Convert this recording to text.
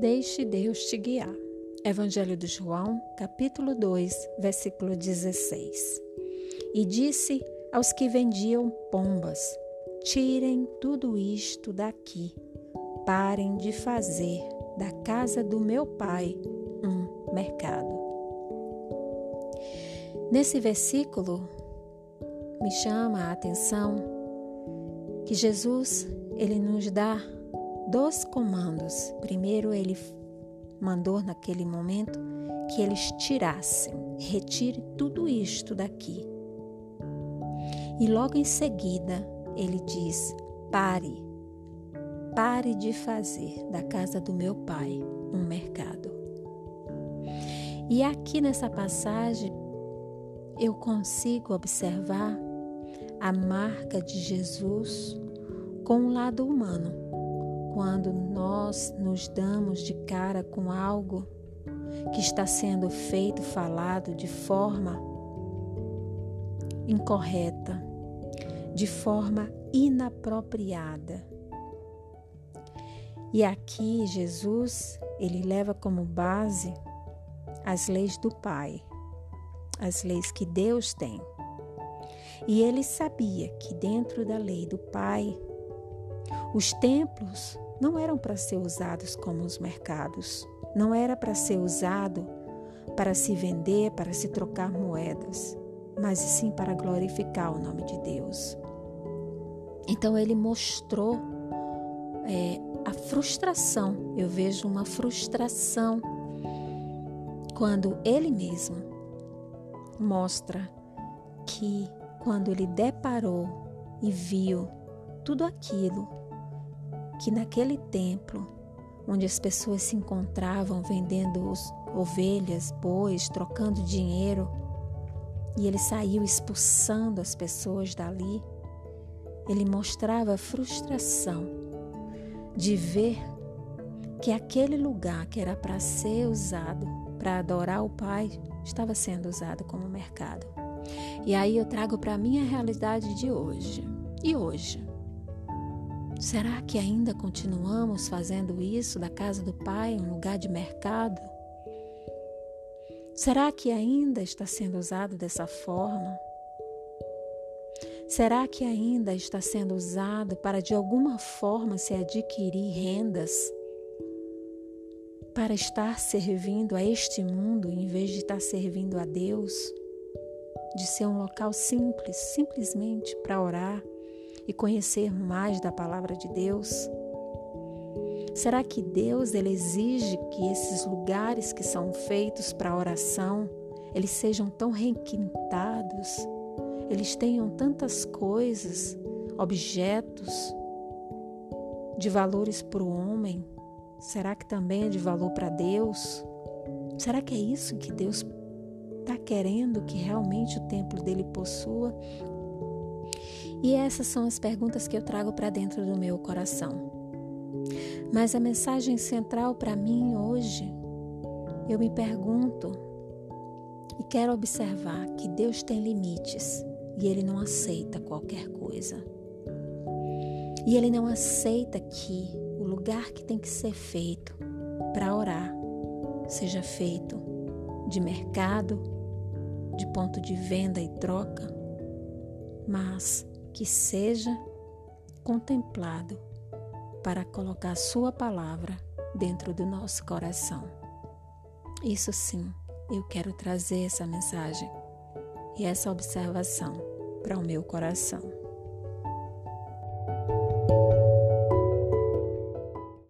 Deixe Deus te guiar. Evangelho de João, capítulo 2, versículo 16. E disse aos que vendiam pombas: Tirem tudo isto daqui. Parem de fazer da casa do meu pai um mercado. Nesse versículo, me chama a atenção que Jesus ele nos dá dois comandos. Primeiro, ele mandou naquele momento que eles tirassem, retire tudo isto daqui. E logo em seguida, ele diz: pare, pare de fazer da casa do meu pai um mercado. E aqui nessa passagem, eu consigo observar a marca de Jesus com o lado humano quando nós nos damos de cara com algo que está sendo feito, falado de forma incorreta, de forma inapropriada. E aqui Jesus, ele leva como base as leis do Pai, as leis que Deus tem. E ele sabia que dentro da lei do Pai os templos não eram para ser usados como os mercados, não era para ser usado para se vender, para se trocar moedas, mas sim para glorificar o nome de Deus. Então ele mostrou é, a frustração, eu vejo uma frustração quando ele mesmo mostra que quando ele deparou e viu tudo aquilo que naquele templo, onde as pessoas se encontravam vendendo ovelhas, bois, trocando dinheiro, e ele saiu expulsando as pessoas dali, ele mostrava frustração de ver que aquele lugar que era para ser usado para adorar o Pai estava sendo usado como mercado. E aí eu trago para a minha realidade de hoje. E hoje? Será que ainda continuamos fazendo isso da casa do Pai, um lugar de mercado? Será que ainda está sendo usado dessa forma? Será que ainda está sendo usado para de alguma forma se adquirir rendas? Para estar servindo a este mundo em vez de estar servindo a Deus? De ser um local simples, simplesmente para orar, e conhecer mais da palavra de Deus? Será que Deus ele exige que esses lugares que são feitos para oração, eles sejam tão requintados, eles tenham tantas coisas, objetos de valores para o homem? Será que também é de valor para Deus? Será que é isso que Deus está querendo que realmente o templo dele possua? E essas são as perguntas que eu trago para dentro do meu coração. Mas a mensagem central para mim hoje, eu me pergunto e quero observar que Deus tem limites e Ele não aceita qualquer coisa. E Ele não aceita que o lugar que tem que ser feito para orar seja feito de mercado, de ponto de venda e troca, mas que seja contemplado para colocar Sua palavra dentro do nosso coração. Isso sim, eu quero trazer essa mensagem e essa observação para o meu coração.